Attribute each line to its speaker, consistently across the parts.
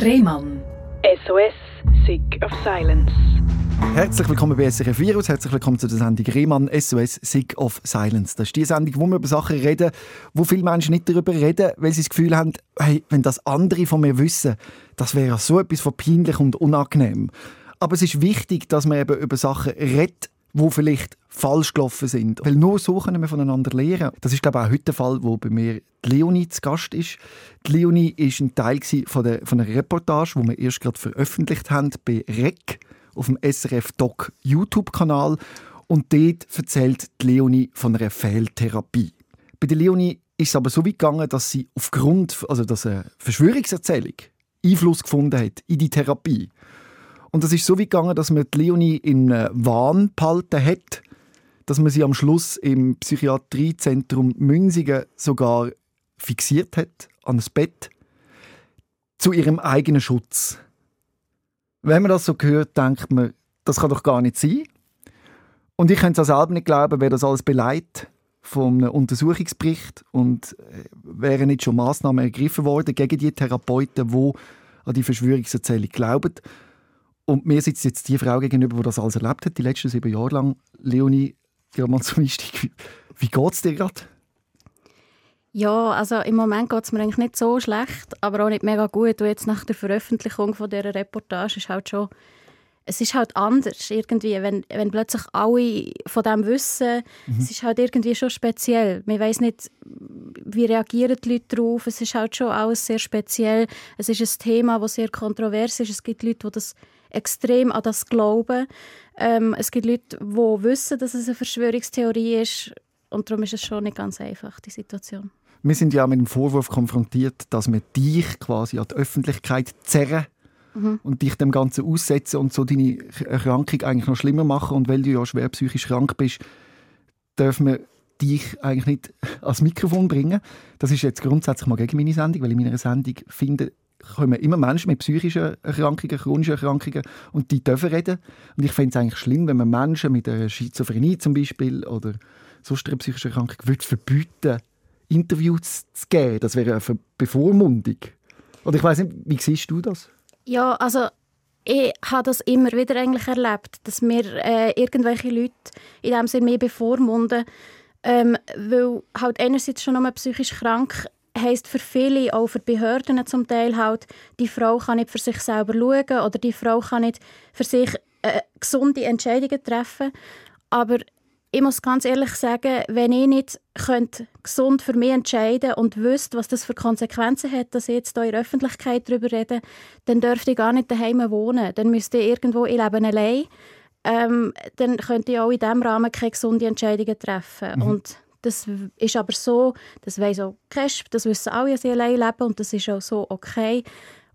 Speaker 1: Rehmann.
Speaker 2: SOS, Sick of Silence.
Speaker 3: Herzlich willkommen bei SRF Virus, herzlich willkommen zu der Sendung Rehmann SOS Sick of Silence. Das ist die Sendung, wo wir über Sachen reden, wo viele Menschen nicht darüber reden, weil sie das Gefühl haben, hey, wenn das andere von mir wissen, das wäre so etwas von peinlich und unangenehm. Aber es ist wichtig, dass man eben über Sachen redet, wo vielleicht falsch gelaufen sind. Weil nur so können wir voneinander lernen. Das ist, glaube ich, auch heute der Fall, wo bei mir die Leonie zu Gast ist. Die Leonie ist ein Teil von, der, von einer Reportage, die wir erst gerade veröffentlicht haben bei REC auf dem SRF Doc YouTube-Kanal. Und dort erzählt die Leonie von einer Fehltherapie. Bei der Leonie ist es aber so weit gegangen, dass sie aufgrund, also dass eine Verschwörungserzählung Einfluss gefunden hat in die Therapie. Und das ist so weit gegangen, dass man die Leonie in Wahn behalten hat, dass man sie am Schluss im Psychiatriezentrum Münsingen sogar fixiert hat an das Bett zu ihrem eigenen Schutz. Wenn man das so hört, denkt man, das kann doch gar nicht sein. Und ich könnte es auch selber nicht glauben, wer das alles beleidigt vom Untersuchungsbericht und äh, wären nicht schon Maßnahmen ergriffen worden gegen die Therapeuten, die an die Verschwörungserzählung glauben. Und mir sitzt jetzt die Frau gegenüber, die das alles erlebt hat, die letzten sieben Jahre lang. Leonie, Einstieg. Wie geht es dir gerade?
Speaker 4: Ja, also im Moment geht es mir eigentlich nicht so schlecht, aber auch nicht mega gut. Und jetzt nach der Veröffentlichung von dieser Reportage ist halt schon, es ist halt anders irgendwie, wenn, wenn plötzlich alle von dem wissen, mhm. es ist halt irgendwie schon speziell. Man weiß nicht, wie reagieren die Leute darauf. Es ist halt schon alles sehr speziell. Es ist ein Thema, das sehr kontrovers ist. Es gibt Leute, die das extrem an das glauben. Ähm, es gibt Leute, die wissen, dass es eine Verschwörungstheorie ist. Und darum ist es schon nicht ganz einfach, die Situation.
Speaker 3: Wir sind ja mit dem Vorwurf konfrontiert, dass wir dich quasi an die Öffentlichkeit zerren mhm. und dich dem Ganzen aussetzen und so deine Erkrankung eigentlich noch schlimmer machen. Und weil du ja schwer psychisch krank bist, dürfen wir dich eigentlich nicht ans Mikrofon bringen. Das ist jetzt grundsätzlich mal gegen meine Sendung, weil in meiner Sendung finde, kommen immer Menschen mit psychischen Erkrankungen, chronischen Erkrankungen und die dürfen reden. Und ich finde es eigentlich schlimm, wenn man Menschen mit einer Schizophrenie zum Beispiel oder sonst einer psychischen Erkrankung würde verbieten, Interviews zu geben. Das wäre eine Bevormundung. Oder ich weiß nicht, wie siehst du das?
Speaker 4: Ja, also ich habe das immer wieder eigentlich erlebt, dass mir äh, irgendwelche Leute in dem Sinne mehr bevormunden, ähm, weil halt einerseits schon nur psychisch krank heisst für viele, auch für Behörden zum Teil halt, die Frau kann nicht für sich selber schauen oder die Frau kann nicht für sich äh, gesunde Entscheidungen treffen. Aber ich muss ganz ehrlich sagen, wenn ich nicht könnte gesund für mich entscheiden und wüsste, was das für Konsequenzen hat, dass ich jetzt hier in der Öffentlichkeit darüber rede, dann dürfte ich gar nicht daheim wohnen. Dann müsste ich irgendwo, ich lebe allein, ähm, dann könnte ich auch in diesem Rahmen keine gesunde Entscheidungen treffen. Mhm. Und das ist aber so, das weiss auch Kesp, das wissen alle, dass sie allein leben und das ist auch so okay.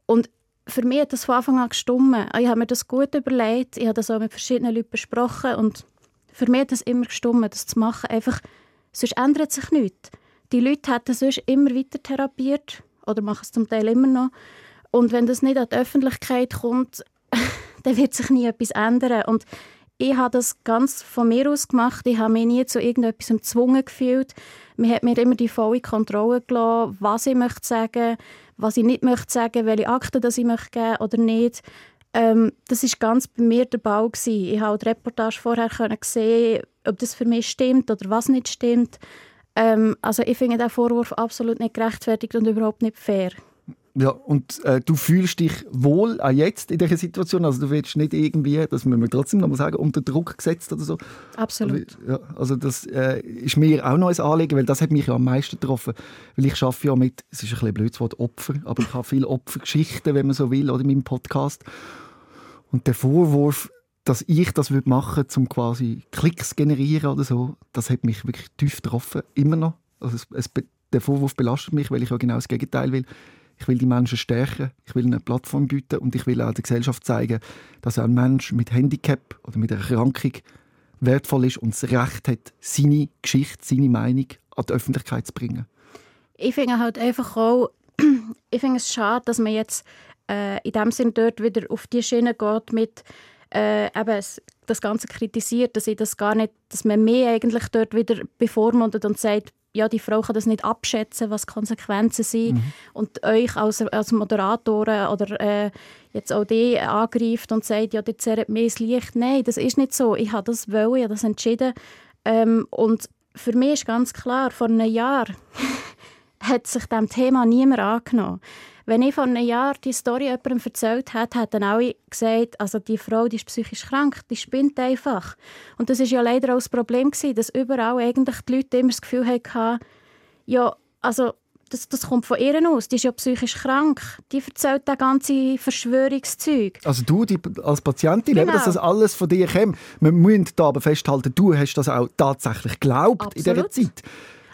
Speaker 4: Und für mich hat das von Anfang an gestummen. Ich habe mir das gut überlegt, ich habe das auch mit verschiedenen Leuten besprochen und für mich hat das immer gestummen, das zu machen. Einfach, sonst ändert sich nichts. Die Leute hätten sonst immer weiter therapiert oder machen es zum Teil immer noch. Und wenn das nicht an die Öffentlichkeit kommt, dann wird sich nie etwas ändern. Und ich habe das ganz von mir aus gemacht. Ich habe mich nie zu irgendetwas gezwungen gefühlt. Man hat mir immer die volle Kontrolle gelassen, was ich möchte sagen, was ich nicht möchte sagen, welche Akten das ich möchte geben oder nicht. Ähm, das ist ganz bei mir der Bau gewesen. Ich habe die Reportage vorher können sehen, ob das für mich stimmt oder was nicht stimmt. Ähm, also ich finde den Vorwurf absolut nicht gerechtfertigt und überhaupt nicht fair.
Speaker 3: Ja, und äh, du fühlst dich wohl auch jetzt in dieser Situation? Also du wirst nicht irgendwie, das müssen wir trotzdem noch mal sagen, unter Druck gesetzt oder so?
Speaker 4: Absolut.
Speaker 3: Ja, also das äh, ist mir auch noch ein Anliegen, weil das hat mich ja am meisten getroffen. Weil ich arbeite ja mit, es ist ein bisschen blödes Wort, Opfer, aber ich habe viele Opfergeschichten, wenn man so will, oder in meinem Podcast. Und der Vorwurf, dass ich das machen würde, um quasi Klicks zu generieren oder so, das hat mich wirklich tief getroffen, immer noch. Also es, es, der Vorwurf belastet mich, weil ich ja genau das Gegenteil will ich will die Menschen stärken, ich will eine Plattform bieten und ich will auch der Gesellschaft zeigen, dass ein Mensch mit Handicap oder mit einer Erkrankung wertvoll ist und das Recht hat, seine Geschichte, seine Meinung an die Öffentlichkeit zu bringen.
Speaker 4: Ich finde halt einfach auch, ich finde es schade, dass man jetzt äh, in dem Sinn dort wieder auf die Schiene geht mit äh, eben das Ganze kritisiert, dass ich das gar nicht, dass man mehr eigentlich dort wieder bevormundet und sagt, ja, die Frau kann das nicht abschätzen, was die Konsequenzen sind mhm. und euch als, als Moderatoren oder äh, jetzt auch die angreift und sagt, ja, der zerrt mir das Licht. Nein, das ist nicht so. Ich habe das wollen, ich habe das entschieden. Ähm, und für mich ist ganz klar, vor einem Jahr hat sich dem Thema niemand angenommen. Wenn ich vor einem Jahr die Story jemandem erzählt hätte, hätten alle gesagt, also die Frau die ist psychisch krank, die spinnt einfach. Und das ist ja leider auch das Problem gewesen, dass überall eigentlich die Leute immer das Gefühl hatten, ja, also das, das kommt von ihr aus. Die ist ja psychisch krank. Die erzählt das ganze Verschwörungszeug.
Speaker 3: Also du die, als Patientin, genau. dass das alles von dir kommt. Wir müssen da aber festhalten, du hast das auch tatsächlich geglaubt in dieser Zeit.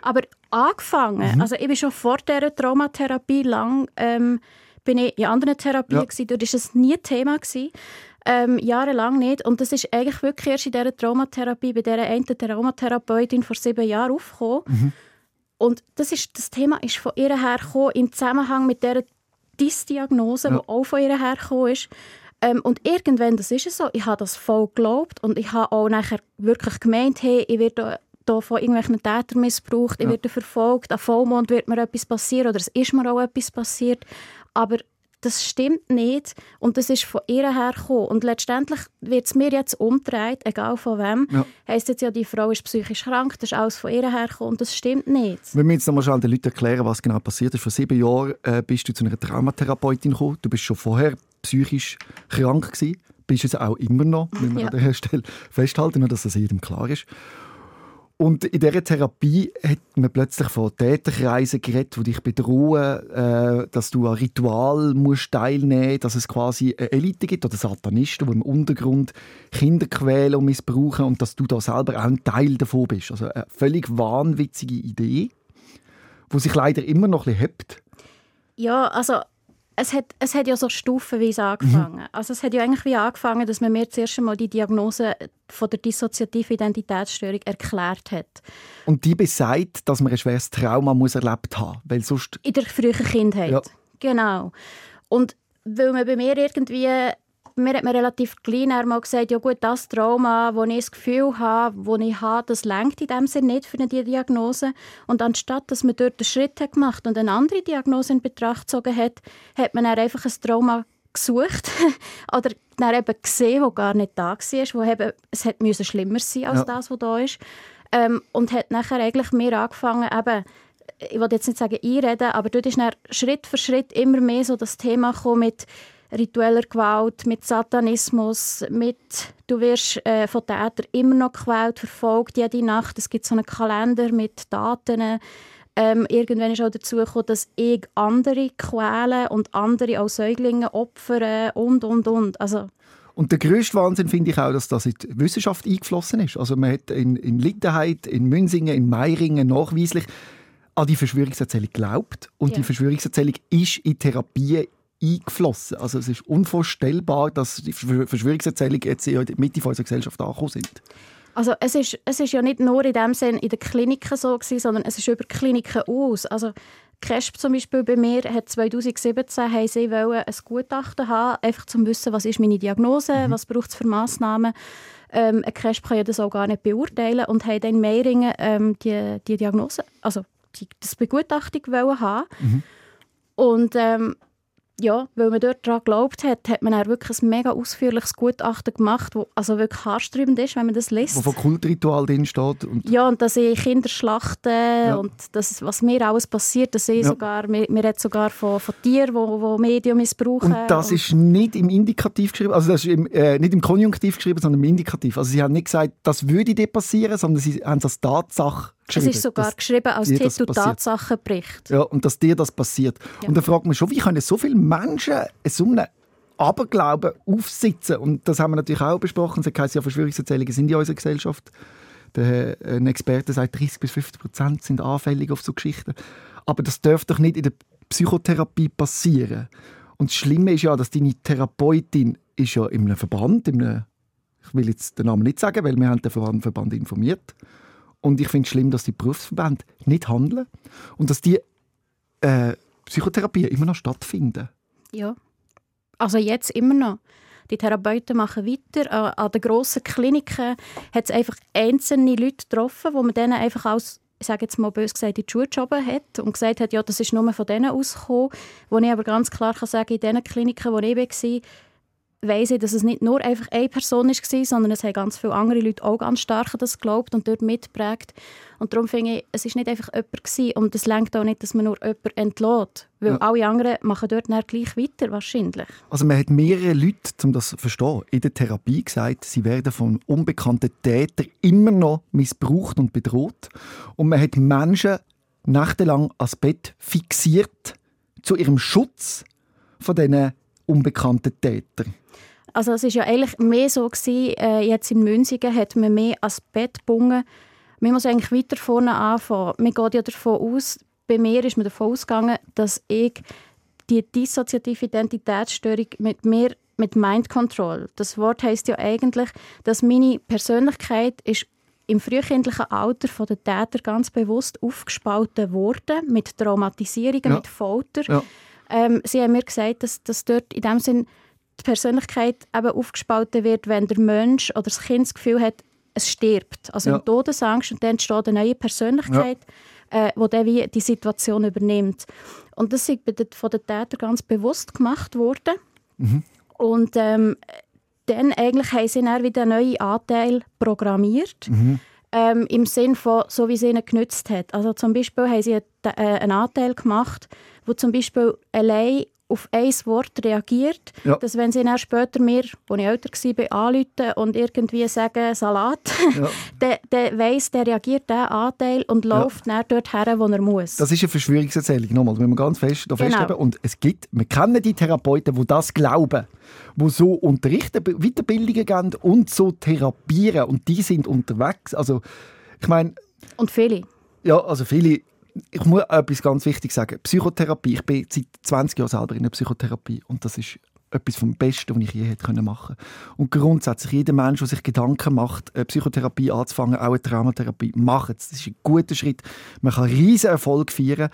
Speaker 4: Aber angefangen, mhm. also ich bin schon vor dieser Traumatherapie lang, ähm, bin ich in anderen Therapien ja. gewesen, dort war es nie Thema gewesen. Ähm, jahrelang nicht. Und das ist eigentlich wirklich erst in dieser Traumatherapie, bei dieser einen Traumatherapeutin vor sieben Jahren aufgekommen. Mhm. Und das, ist, das Thema ist von ihr hergekommen im Zusammenhang mit dieser Dysdiagnose, ja. die auch von ihr hergekommen ist. Ähm, und irgendwann, das ist es so, ich habe das voll geglaubt und ich habe auch nachher wirklich gemeint, hey, ich werde hier von irgendwelchen Tätern missbraucht, ja. ich werde verfolgt, an Vollmond wird mir etwas passieren oder es ist mir auch etwas passiert. Aber das stimmt nicht und das ist von ihr hergekommen. Und letztendlich wird es mir jetzt umgedreht, egal von wem. Ja. Heißt jetzt ja, die Frau ist psychisch krank, das ist alles von ihr hergekommen und das stimmt nicht.
Speaker 3: Wir müssen jetzt noch mal den Leuten erklären, was genau passiert ist. Vor sieben Jahren äh, bist du zu einer Traumatherapeutin gekommen. Du bist schon vorher psychisch krank gewesen. Bist es auch immer noch, müssen wir ja. an der Stelle festhalten, dass das jedem klar ist. Und in dieser Therapie hat man plötzlich von Täterkreisen geredet, die dich bedrohen, äh, dass du an Ritual musst teilnehmen musst, dass es quasi eine Elite gibt oder Satanisten, die im Untergrund Kinder quälen und missbrauchen und dass du da selber auch ein Teil davon bist. Also eine völlig wahnwitzige Idee, die sich leider immer noch ein bisschen hebt.
Speaker 4: Ja, also es hat, es hat ja so stufenweise angefangen. Mhm. Also es hat ja eigentlich wie angefangen, dass man mir zuerst einmal die Diagnose von der dissoziativen Identitätsstörung erklärt hat.
Speaker 3: Und die besagt, dass man ein schweres Trauma muss erlebt haben weil sonst
Speaker 4: In der frühen Kindheit, ja. genau. Und weil man bei mir irgendwie mir hat man relativ klein mal gesagt, ja gut, das Trauma, das ich das Gefühl habe, das ich habe, das lenkt in dem Sinne nicht für eine Diagnose. Und anstatt, dass man dort einen Schritt hat gemacht und eine andere Diagnose in Betracht gezogen hat, hat man dann einfach ein Trauma gesucht oder dann eben gesehen, das gar nicht da war, wo eben, es hätte müssen schlimmer sein als ja. das, was da ist. Ähm, und hat nachher eigentlich mehr angefangen, eben, ich will jetzt nicht sagen einreden, aber dort ist dann Schritt für Schritt immer mehr so das Thema mit ritueller Gewalt, mit Satanismus, mit du wirst äh, von Tätern immer noch gequält, verfolgt jede Nacht. Es gibt so einen Kalender mit Daten. Ähm, irgendwann ist auch dazu gekommen, dass ich andere quäle und andere auch Säuglinge opfere und, und, und. Also,
Speaker 3: und der grösste Wahnsinn finde ich auch, dass das in die Wissenschaft eingeflossen ist. Also man hat in, in Littenheit, in Münsingen, in Meiringen nachweislich an die Verschwörungserzählung geglaubt. Und ja. die Verschwörungserzählung ist in Therapie eingeflossen. Also es ist unvorstellbar, dass die Verschwörungserzählungen jetzt in der Mitte unserer Gesellschaft angekommen sind.
Speaker 4: Also es ist, es ist ja nicht nur in dem Sinn in den Kliniken so gewesen, sondern es ist über Kliniken aus. Also CRESP zum Beispiel bei mir hat 2017 haben sie wollen ein Gutachten haben, einfach zum wissen, was ist meine Diagnose, mhm. was braucht es für Massnahmen. Ähm, ein CRESP kann ja das auch gar nicht beurteilen und haben dann in Meiringen ähm, die, die Diagnose, also die, das Begutachtung wollen haben. Mhm. Und ähm, ja, weil man dort daran geglaubt hat, hat man auch wirklich ein mega ausführliches Gutachten gemacht, das also wirklich haarsträubend ist, wenn man das liest.
Speaker 3: Wo von Kultritual drin steht.
Speaker 4: Und ja, und dass ich Kinder schlachten ja. und das, was mir alles passiert, dass ich ja. sogar, wir, wir reden sogar von, von Tieren, die wo, Medien missbrauchen.
Speaker 3: Und das und ist nicht im Indikativ geschrieben, also das ist im, äh, nicht im Konjunktiv geschrieben, sondern im Indikativ. Also sie haben nicht gesagt, das würde dir passieren, sondern sie haben das Tatsache
Speaker 4: es ist sogar geschrieben als Titel Tatsachenbericht.
Speaker 3: Ja, und dass dir das passiert. Ja. Und da fragt man schon, wie können so viele Menschen so einen Aberglauben aufsitzen? Und das haben wir natürlich auch besprochen. Es heisst ja, Verschwörungserzählungen sind in unserer Gesellschaft. Der, ein Experte sagt, 30 bis 50 Prozent sind anfällig auf so Geschichten. Aber das darf doch nicht in der Psychotherapie passieren. Und das Schlimme ist ja, dass deine Therapeutin ist ja in einem Verband, in einem, ich will jetzt den Namen nicht sagen, weil wir haben den Verband informiert und ich finde es schlimm, dass die Berufsverbände nicht handeln und dass die äh, Psychotherapie immer noch stattfinden.
Speaker 4: Ja, also jetzt immer noch. Die Therapeuten machen weiter. An, den grossen Kliniken hat es einfach einzelne Leute getroffen, wo man denen einfach als ich sage jetzt mal bös gesagt, in die Schuhe geschoben hat und gesagt hat, ja, das ist nur von denen ausgekommen. Wo ich aber ganz klar kann sagen in den Kliniken, wo ich war, weiss ich, dass es nicht nur einfach eine Person war, sondern es haben ganz viele andere Leute auch ganz stark an das geglaubt und dort mitgeprägt. Und darum finde ich, es war nicht einfach jemand gewesen, und es lenkt auch nicht, dass man nur jemanden entlässt, weil ja. alle anderen machen dort dann gleich weiter, wahrscheinlich.
Speaker 3: Also man hat mehrere Leute, um das zu verstehen, in der Therapie gesagt, sie werden von unbekannten Tätern immer noch missbraucht und bedroht. Und man hat Menschen nächtelang ans Bett fixiert zu ihrem Schutz von diesen unbekannten Tätern.
Speaker 4: Also es ist ja eigentlich mehr so gewesen, äh, jetzt in Münzigen hat man mehr als Bett gebunden. Man muss eigentlich weiter vorne anfangen. Man geht ja davon aus, bei mir ist man davon ausgegangen, dass ich die dissoziative Identitätsstörung mit mir mit Mind Control. Das Wort heißt ja eigentlich, dass meine Persönlichkeit ist im frühkindlichen Alter von den Tätern ganz bewusst aufgespalten wurde mit Traumatisierungen, ja. mit Folter. Ja. Ähm, sie haben mir gesagt, dass, dass dort in dem Sinn die Persönlichkeit eben aufgespalten wird, wenn der Mensch oder das Kind das Gefühl hat, es stirbt. Also ja. Todesangst und dann entsteht eine neue Persönlichkeit, ja. äh, wie die Situation übernimmt. Und das ist von den Tätern ganz bewusst gemacht worden. Mhm. Und ähm, dann eigentlich haben sie dann wieder einen neuen Anteil programmiert. Mhm. Ähm, Im Sinn von, so wie es ihnen genützt hat. Also zum Beispiel haben sie äh, einen Anteil gemacht, wo zum Beispiel allein auf ein Wort reagiert, ja. dass wenn sie dann später mir, als ich älter war, anrufen und irgendwie sagen «Salat», ja. dann, dann weiss, der reagiert diesen Anteil und läuft ja. dann dort her, wo er muss.
Speaker 3: Das ist eine Verschwörungserzählung, nochmal, das müssen wir ganz fest genau. festhalten. Und es gibt, wir kennen die Therapeuten, die das glauben, die so unterrichten, Weiterbildungen geben und so therapieren und die sind unterwegs. Also, ich meine...
Speaker 4: Und viele.
Speaker 3: Ja, also viele ich muss etwas ganz wichtig sagen. Psychotherapie, ich bin seit 20 Jahren selber in der Psychotherapie und das ist etwas vom Besten, was ich je hätte machen können. Und grundsätzlich, jeder Mensch, der sich Gedanken macht, eine Psychotherapie anzufangen, auch eine Traumatherapie, macht es. Das ist ein guter Schritt. Man kann riesen Erfolg feiern.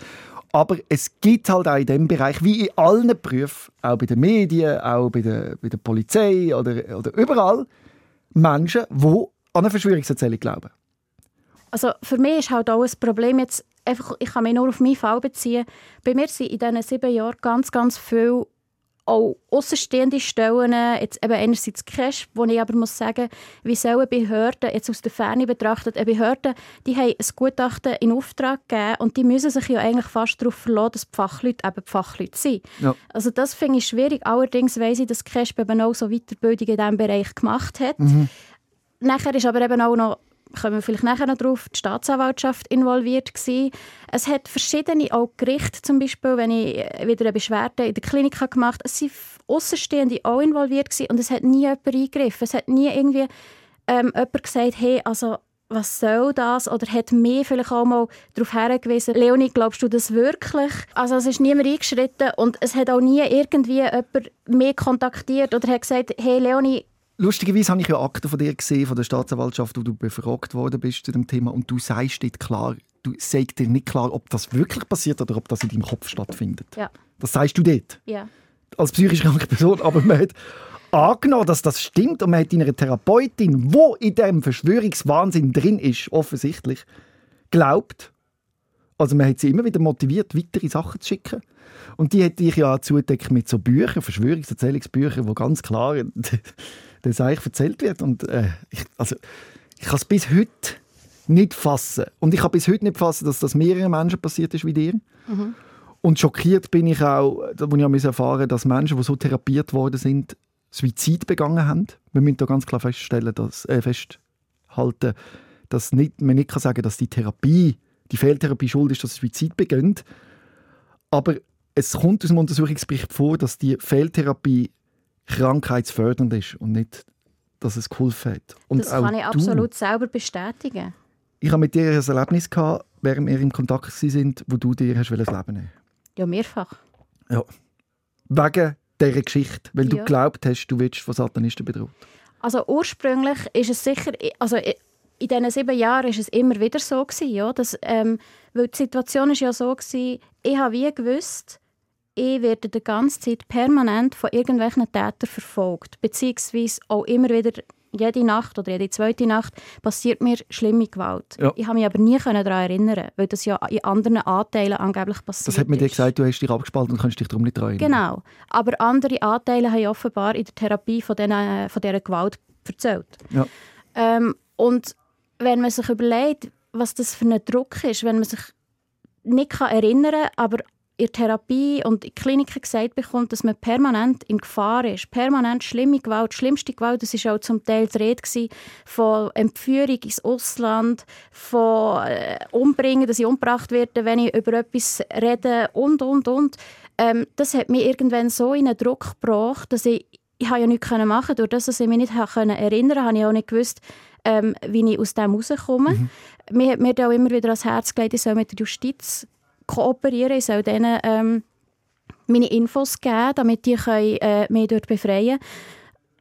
Speaker 3: Aber es gibt halt auch in diesem Bereich, wie in allen Berufen, auch bei den Medien, auch bei der, bei der Polizei oder, oder überall, Menschen, die an eine Verschwörungserzählung glauben.
Speaker 4: Also für mich ist halt auch ein Problem jetzt, einfach, ich kann mich nur auf meinen Fall beziehen. Bei mir sind in diesen sieben Jahren ganz, ganz viele auch außenstehende Stellen, jetzt eben einerseits Cash, wo ich aber muss sagen, wie sollen Behörden, jetzt aus der Ferne betrachtet, eine Behörde, die haben ein Gutachten in Auftrag gegeben und die müssen sich ja eigentlich fast darauf verlassen, dass die Fachleute eben die Fachleute sind. Ja. Also das finde ich schwierig. Allerdings weiss ich, dass Cash eben auch so Weiterbildung in diesem Bereich gemacht hat. Mhm. Nachher ist aber eben auch noch kommen wir vielleicht nachher noch drauf, die Staatsanwaltschaft involviert gewesen. Es hat verschiedene, auch Gerichte zum Beispiel, wenn ich wieder eine Beschwerde in der Klinik gemacht habe, es sind Außenstehende auch involviert gewesen und es hat nie jemand eingegriffen. Es hat nie irgendwie ähm, jemand gesagt, hey, also was soll das? Oder hat mir vielleicht auch mal darauf hingewiesen, Leonie, glaubst du das wirklich? Also es ist niemand eingeschritten und es hat auch nie irgendwie jemand mehr kontaktiert oder hat gesagt, hey Leonie,
Speaker 3: Lustigerweise habe ich ja Akten von dir gesehen, von der Staatsanwaltschaft, wo du befragt worden bist zu dem Thema und du sagst dort klar, du sagst dir nicht klar, ob das wirklich passiert oder ob das in deinem Kopf stattfindet.
Speaker 4: Ja.
Speaker 3: Das sagst du dort?
Speaker 4: Ja.
Speaker 3: Als psychisch kranke Person, aber man hat angenommen, dass das stimmt und man hat deiner Therapeutin, wo in dem Verschwörungswahnsinn drin ist, offensichtlich, glaubt. Also man hat sie immer wieder motiviert, weitere Sachen zu schicken. Und die hat dich ja zudeckt mit so Büchern, Verschwörungserzählungsbüchern, wo ganz klar das eigentlich erzählt wird. Und äh, ich, also, ich kann es bis heute nicht fassen. Und ich kann bis heute nicht fassen, dass das mehreren Menschen passiert ist wie dir. Mhm. Und schockiert bin ich auch, wo ich erfahren dass Menschen, die so therapiert worden sind, Suizid begangen haben. Wir müssen da ganz klar feststellen, dass, äh, festhalten, dass nicht, man nicht kann sagen dass die Therapie, die Fehltherapie schuld ist, dass Suizid beginnt. Aber es kommt aus dem Untersuchungsbericht vor, dass die Fehltherapie krankheitsfördernd ist und nicht, dass es geholfen hat. Und
Speaker 4: das kann ich du, absolut selber bestätigen.
Speaker 3: Ich habe mit dir ein Erlebnis gehabt, während wir im Kontakt sind, wo du dir hast das Leben nehmen
Speaker 4: Ja, mehrfach.
Speaker 3: Ja. Wegen dieser Geschichte, weil du geglaubt hast, du wirst von Satanisten bedroht.
Speaker 4: Also ursprünglich ist es sicher, also in diesen sieben Jahren ist es immer wieder so gewesen, ja, dass, ähm, weil die Situation ist ja so gewesen, ich habe wie gewusst, ich werde die ganze Zeit permanent von irgendwelchen Tätern verfolgt, beziehungsweise auch immer wieder jede Nacht oder jede zweite Nacht passiert mir schlimme Gewalt.
Speaker 3: Ja.
Speaker 4: Ich habe mich aber nie daran erinnern, weil das ja in anderen Anteilen angeblich passiert
Speaker 3: Das hat mir dir gesagt, du hast dich abgespalten und kannst dich darum nicht daran erinnern.
Speaker 4: Genau. Aber andere Anteile haben offenbar in der Therapie von, diesen, äh, von dieser Gewalt erzählt.
Speaker 3: Ja.
Speaker 4: Ähm, und wenn man sich überlegt, was das für ein Druck ist, wenn man sich nicht kann erinnern kann, aber in der Therapie und in Kliniken gesagt bekommt, dass man permanent in Gefahr ist. Permanent schlimme Gewalt. Schlimmste Gewalt, das war auch zum Teil die Rede gewesen von Entführung ins Ausland, von äh, Umbringen, dass ich umgebracht werde, wenn ich über etwas rede und, und, und. Ähm, das hat mich irgendwann so in einen Druck gebracht, dass ich, ich habe ja nichts machen konnte. Durch das, dass ich mich nicht erinnern konnte, habe ich auch nicht gewusst, ähm, wie ich aus dem rauskomme.
Speaker 3: Mhm.
Speaker 4: Mir hat mir da auch immer wieder ans Herz gelegt, ich soll mit der Justiz kooperieren, ich soll denen ähm, meine Infos geben, damit die können, äh, mich dort befreien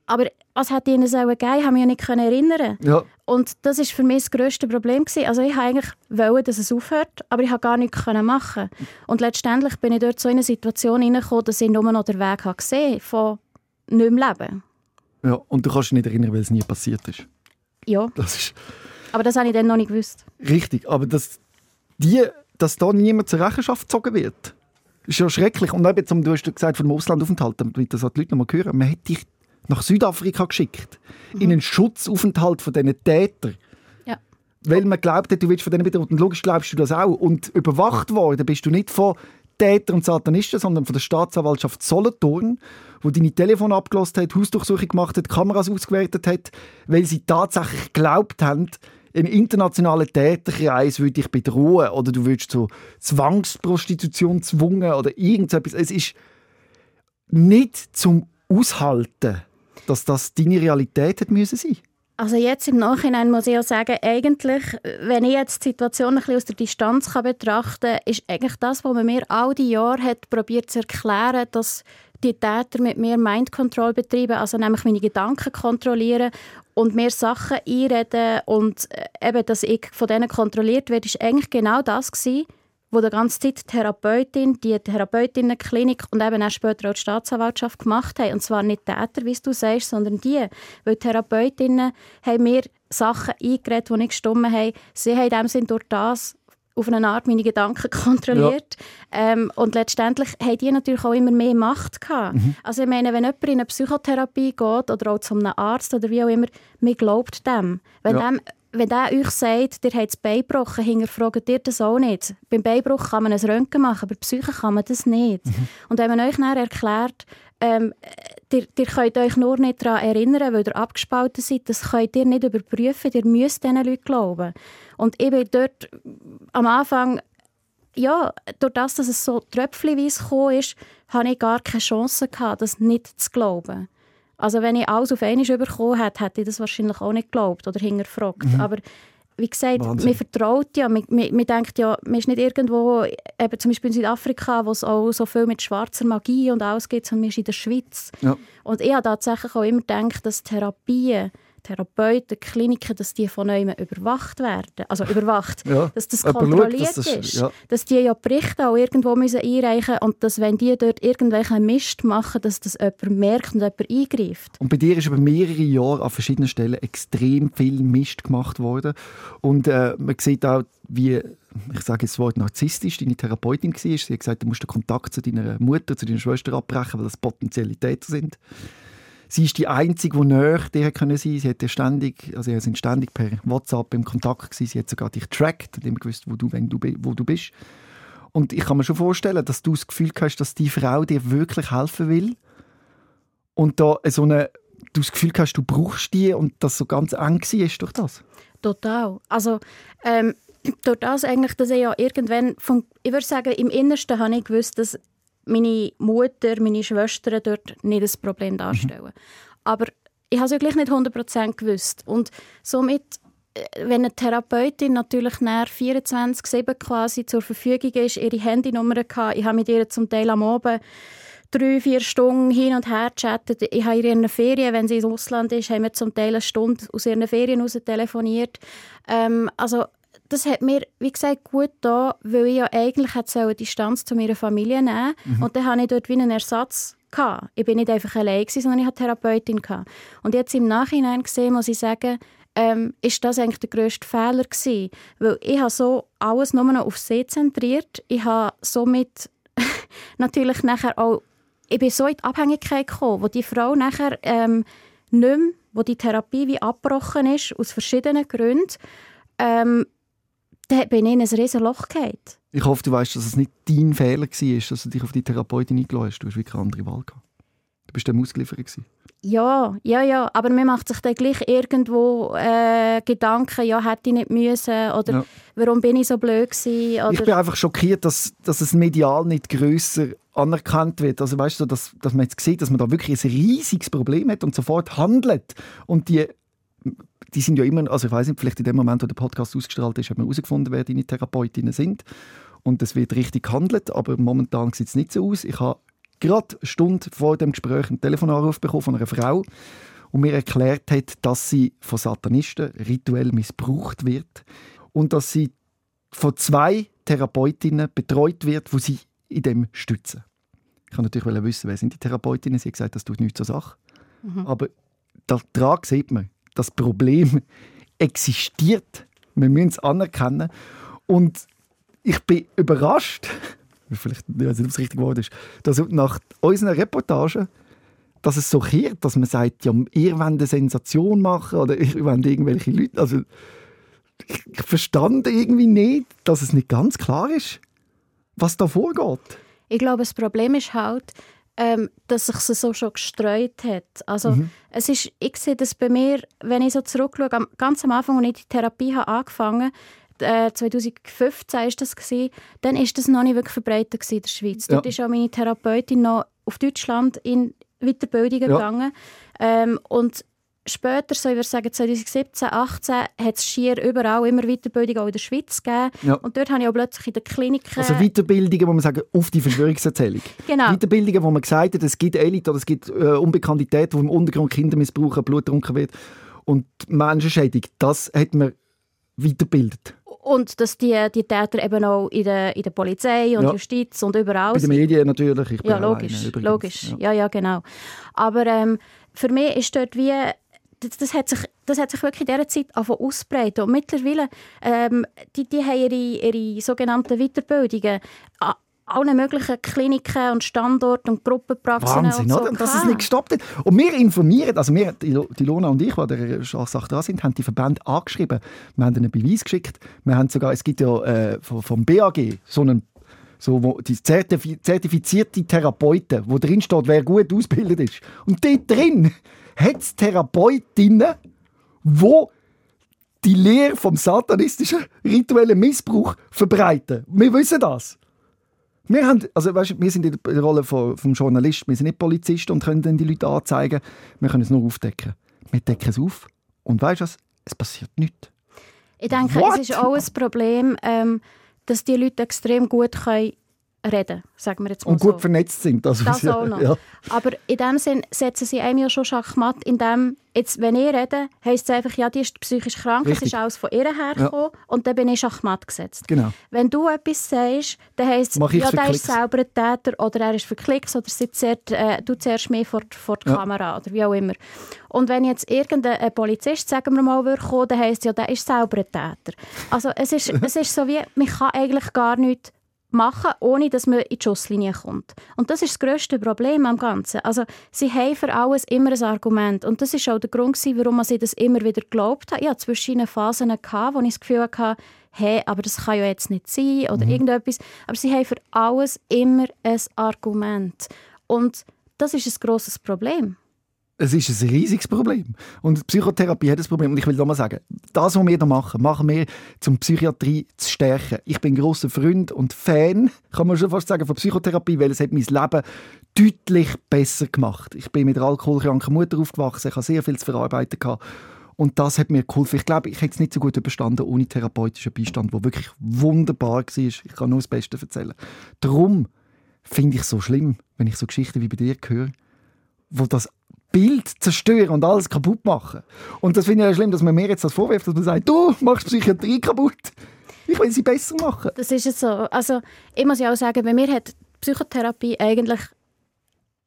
Speaker 4: Aber was hätte ihnen sollen geben? Ich habe mich ja nicht können erinnern.
Speaker 3: Ja,
Speaker 4: Und das ist für mich das grösste Problem gewesen. Also ich wollte eigentlich, wollen, dass es aufhört, aber ich habe gar nichts können machen. Und letztendlich bin ich dort so in eine Situation hineingekommen, dass ich nur noch den Weg habe gesehen von nicht mehr leben.
Speaker 3: ja. Und du kannst dich nicht erinnern, weil es nie passiert ist.
Speaker 4: Ja,
Speaker 3: Das ist
Speaker 4: aber das habe ich dann noch nicht gewusst.
Speaker 3: richtig. Aber dass, die, dass da niemand zur Rechenschaft gezogen wird, ist ja schrecklich. Und eben, zum, du hast gesagt, von dem Auslandaufenthalt, damit das auch die Leute noch mal hören, man hat dich nach Südafrika geschickt. In einen Schutzaufenthalt von diesen Tätern.
Speaker 4: Ja.
Speaker 3: Weil man glaubt du willst von denen bedroht. Und logisch glaubst du das auch. Und überwacht worden bist du nicht von Tätern und Satanisten, sondern von der Staatsanwaltschaft Solothurn, wo deine Telefone abgelost hat, Hausdurchsuchung gemacht hat, Kameras ausgewertet hat, weil sie tatsächlich geglaubt haben, ein internationaler Täterkreis würde dich bedrohen oder du würdest zur Zwangsprostitution zwungen oder irgendetwas. Es ist nicht zum Aushalten, dass das deine Realität hat müssen sein.
Speaker 4: Also jetzt im Nachhinein muss ich auch sagen, eigentlich, wenn ich jetzt die Situation ein bisschen aus der Distanz kann betrachten kann, ist eigentlich das, was man mir all die Jahre hat probiert zu erklären, dass die Täter mit mir Mind Control betreiben, also nämlich meine Gedanken kontrollieren und mir Sachen einreden und äh, eben, dass ich von denen kontrolliert werde, ist eigentlich genau das gewesen, wo die ganze Zeit die Therapeutin, die Therapeutinnenklinik und eben auch später auch die Staatsanwaltschaft gemacht haben. Und zwar nicht Täter, wie du sagst, sondern die. Weil die Therapeutinnen haben mir Sachen eingeredet, die nicht gestimmt haben. Sie haben in dem Sinn durch das auf eine Art meine Gedanken kontrolliert. Ähm, und letztendlich haben die natürlich auch immer mehr Macht gehabt. Also ich meine, wenn jemand in eine Psychotherapie geht oder auch zu einem Arzt oder wie auch immer, mir glaubt dem. Wenn
Speaker 3: Ja.
Speaker 4: dem wenn der euch sagt, ihr habt das Bein gebrochen, hinterfragt ihr das auch nicht. Beim Beinbruch kann man ein Röntgen machen, aber Psyche kann man das nicht. Und wenn man euch dann erklärt, ähm, ihr, ihr könnt euch nur nicht daran erinnern, weil ihr abgespalten seid, das könnt ihr nicht überprüfen, ihr müsst diesen Leuten glauben. Und ich bin dort am Anfang ja, durch das, dass es so tröpfchenweise gekommen ist, hatte ich gar keine Chance, gehabt, das nicht zu glauben. Also wenn ich alles auf einmal bekommen hätte, hätte ich das wahrscheinlich auch nicht geglaubt oder hinterfragt. Aber wie gesagt,
Speaker 3: Wahnsinn.
Speaker 4: man vertraut ja, man, man, man denkt ja, man ist nicht irgendwo, eben zum Beispiel in Südafrika, wo es auch so viel mit schwarzer Magie und alles gibt, sondern man ist in der Schweiz.
Speaker 3: Ja.
Speaker 4: Und ich habe tatsächlich auch immer gedacht, dass Therapien, Therapeuten, Kliniken, dass die von neuem überwacht werden. Also überwacht,
Speaker 3: Ja.
Speaker 4: dass das
Speaker 3: Jemand schaut,
Speaker 4: kontrolliert
Speaker 3: dass das-
Speaker 4: ist.
Speaker 3: ja.
Speaker 4: Dass die ja Berichte auch irgendwo müssen einreichen und dass, wenn die dort irgendwelchen Mist machen, dass das jemand merkt und jemand eingreift.
Speaker 3: Und bei dir ist über mehrere Jahre an verschiedenen Stellen extrem viel Mist gemacht worden. Und äh, man sieht auch, wie, ich sage jetzt das Wort narzisstisch, deine Therapeutin war. Sie hat gesagt, du musst den Kontakt zu deiner Mutter, zu deiner Schwester abbrechen, weil das potenzielle Täter sind. Sie ist die Einzige, die näher dir können sein Sie hat dir ständig, also sie sind ständig per WhatsApp im Kontakt gewesen. Sie hat sogar dich getrackt und immer gewusst, wo du, wenn du, wo du bist. Und ich kann mir schon vorstellen, dass du das Gefühl hast, dass die Frau dir wirklich helfen will. Und da so eine, du das Gefühl hast, du brauchst die und das so ganz eng war durch das.
Speaker 4: Total. Also ähm, durch das eigentlich, dass ich ja irgendwann, vom, ich würde sagen, im Innersten habe ich gewusst, dass meine Mutter, meine Schwestern dort nicht das Problem darstellen. Aber ich habe es ja gleich nicht 100% gewusst. Und somit, äh, wenn eine Therapeutin natürlich nach 24-7 quasi zur Verfügung ist, ihre Handynummer hatte, ich habe mit ihr zum Teil am Abend drei, vier Stunden hin und her chattet. Ich habe in ihren Ferien, wenn sie ins Ausland ist, haben wir zum Teil eine Stunde aus ihren Ferien heraus telefoniert. Ähm, also das hat mir, wie gesagt, gut da, weil ich ja eigentlich hätte sollen Distanz zu meiner Familie nehmen Und dann hatte ich dort wie einen Ersatz gehabt. Ich bin nicht einfach allein gewesen, sondern ich hatte eine Therapeutin gehabt. Und jetzt im Nachhinein gesehen, muss ich sagen, ähm, ist das eigentlich der grösste Fehler gewesen. Weil ich habe so alles nur noch auf See zentriert. Ich habe somit natürlich nachher auch, ich bin so in die Abhängigkeit gekommen, wo die Frau nachher ähm, nicht mehr, wo die Therapie wie abgebrochen ist, aus verschiedenen Gründen, ähm, da bin ich in ein riesen Loch gefallen.
Speaker 3: Ich hoffe, du weißt, dass es nicht dein Fehler war, dass du dich auf die Therapeutin eingeladen hast. Du hast wirklich eine andere Wahl gehabt. Du bist dem ausgeliefert gewesen.
Speaker 4: Ja, ja, ja. Aber man macht sich dann gleich irgendwo äh, Gedanken, ja, hätte ich nicht müssen oder
Speaker 3: Ja.
Speaker 4: warum bin ich so blöd gewesen oder
Speaker 3: Ich bin einfach schockiert, dass, dass es medial nicht grösser anerkannt wird. Also weißt du, dass, dass man jetzt sieht, dass man da wirklich ein riesiges Problem hat und sofort handelt. Und die, die sind ja immer, also ich weiß nicht, vielleicht in dem Moment, wo der Podcast ausgestrahlt ist, hat man herausgefunden, wer deine Therapeutinnen sind. Und es wird richtig gehandelt, aber momentan sieht es nicht so aus. Ich habe gerade eine Stunde vor dem Gespräch einen Telefonanruf bekommen von einer Frau, und mir erklärt hat, dass sie von Satanisten rituell missbraucht wird und dass sie von zwei Therapeutinnen betreut wird, wo sie in dem stützen. Ich wollte natürlich wissen, wer sind die Therapeutinnen. Sie hat gesagt, das tut nichts zur Sache. Aber daran sieht man, das Problem existiert. Wir müssen es anerkennen. Und ich bin überrascht, vielleicht ich weiß nicht, ob es richtig Wort ist, dass nach unseren Reportagen dass es so kehrt, dass man sagt, ja, ihr wollt eine Sensation machen oder ihr wollt irgendwelche Leute. Also, ich, ich verstand irgendwie nicht, dass es nicht ganz klar ist, was da vorgeht.
Speaker 4: Ich glaube, das Problem ist halt, ähm, dass sich so schon gestreut hat. Also,
Speaker 3: Mhm.
Speaker 4: es ist, ich sehe das bei mir, wenn ich so zurückschaue, ganz am Anfang, als ich die Therapie habe angefangen habe, äh, 2015 war das, gewesen, dann ist das noch nicht wirklich verbreitet in der Schweiz.
Speaker 3: Ja.
Speaker 4: Dort ist auch meine Therapeutin noch auf Deutschland in Weiterbildungen
Speaker 3: Ja.
Speaker 4: gegangen. Ähm, und später, so ich würde sagen 2017, 2018, hat es schier überall immer Weiterbildungen auch in der Schweiz gegeben.
Speaker 3: Ja.
Speaker 4: Und dort habe ich auch plötzlich in den Kliniken...
Speaker 3: Also Weiterbildungen, wo man sagen, auf die Verschwörungserzählung.
Speaker 4: Genau.
Speaker 3: Weiterbildungen, wo man gesagt hat, es gibt Elite oder es gibt äh, unbekannte Täter, die im Untergrund Kinder missbrauchen, Blut getrunken wird. Und Menschenschädigung, das hat man weiterbildet.
Speaker 4: Und dass die, die Täter eben auch in der, in der Polizei und
Speaker 3: Ja.
Speaker 4: Justiz und überall
Speaker 3: Bei den. Medien natürlich.
Speaker 4: Ja, logisch.
Speaker 3: übrigens.
Speaker 4: logisch.
Speaker 3: Ja.
Speaker 4: Ja. ja, genau. Aber ähm, für mich ist dort wie... Das, das, hat sich, das hat sich wirklich in dieser Zeit angefangen auszubreiten. Und mittlerweile, ähm, die, die haben ihre, ihre sogenannten Weiterbildungen an allen möglichen Kliniken und Standorten und Gruppenpraxen
Speaker 3: Wahnsinn,
Speaker 4: und so
Speaker 3: oder? Dass es nicht gestoppt hat. Und wir informieren, also wir, die Lo- die Lona und ich, die der Sache dran sind, haben die Verbände angeschrieben. Wir haben einen Beweis geschickt. Wir haben sogar, es gibt ja äh, vom, BAG so einen so, wo die zertifi zertifizierte Therapeuten, wo drin steht, wer gut ausgebildet ist. Und dort drin hat es Therapeutinnen, wo die Lehre vom satanistischen rituellen Missbrauch verbreiten. Wir wissen das. Wir, haben, also weißt, wir sind in der Rolle von, vom Journalist, wir sind nicht Polizisten und können dann die Leute anzeigen. Wir können es nur aufdecken. Wir decken es auf und weißt du was? Es passiert nichts.
Speaker 4: Ich denke,
Speaker 3: What?
Speaker 4: es ist auch ein Problem, ähm, dass die Leute extrem gut können reden sagen wir jetzt mal
Speaker 3: Und gut
Speaker 4: so.
Speaker 3: vernetzt sind. Also,
Speaker 4: Das auch noch.
Speaker 3: Ja.
Speaker 4: Aber in dem Sinn setzen sie einem ja schon Schachmatt, in dem, jetzt, wenn ich rede, heisst es einfach, ja, die ist psychisch krank,
Speaker 3: Richtig.
Speaker 4: es ist alles von ihr hergekommen und dann bin ich Schachmatt gesetzt.
Speaker 3: Genau.
Speaker 4: Wenn du etwas sagst, dann heisst es, ja, der ist selber ein Täter oder er ist für Klicks oder sitzt zuerst, äh, du zuerst mehr vor, vor der
Speaker 3: Ja.
Speaker 4: Kamera oder wie auch immer. Und wenn jetzt irgendein Polizist, sagen wir mal, würde kommen, dann heisst es, ja, der ist selber ein Täter. Also es ist, es ist so wie, man kann eigentlich gar nichts machen, ohne dass man in die Schusslinie kommt. Und das ist das grösste Problem am Ganzen. Also sie haben für alles immer ein Argument. Und das ist auch der Grund, gewesen, warum man sie das immer wieder geglaubt hat. Ich hatte zwischen Phasen, gehabt, wo ich das Gefühl hatte, hey, aber das kann ja jetzt nicht sein oder irgendetwas. Aber sie haben für alles immer ein Argument. Und das ist ein grosses Problem.
Speaker 3: Es ist ein riesiges Problem. Und Psychotherapie hat das Problem. Und ich will mal sagen, das, was wir hier machen, machen wir, um Psychiatrie zu stärken. Ich bin großer Freund und Fan, kann man schon fast sagen, von Psychotherapie, weil es hat mein Leben deutlich besser gemacht. Ich bin mit einer alkoholkranken Mutter aufgewachsen, ich habe sehr viel zu verarbeiten gehabt. Und das hat mir geholfen. Ich glaube, ich hätte es nicht so gut überstanden ohne therapeutischen Beistand, der wirklich wunderbar war. Ich kann nur das Beste erzählen. Darum finde ich es so schlimm, wenn ich so Geschichten wie bei dir höre, wo das Bild zerstören und alles kaputt machen. Und das finde ich ja schlimm, dass man mir jetzt das vorwirft, dass man sagt, du machst Psychiatrie kaputt. Ich will sie besser machen.
Speaker 4: Das ist es so. Also, ich muss ja auch sagen, bei mir hat Psychotherapie eigentlich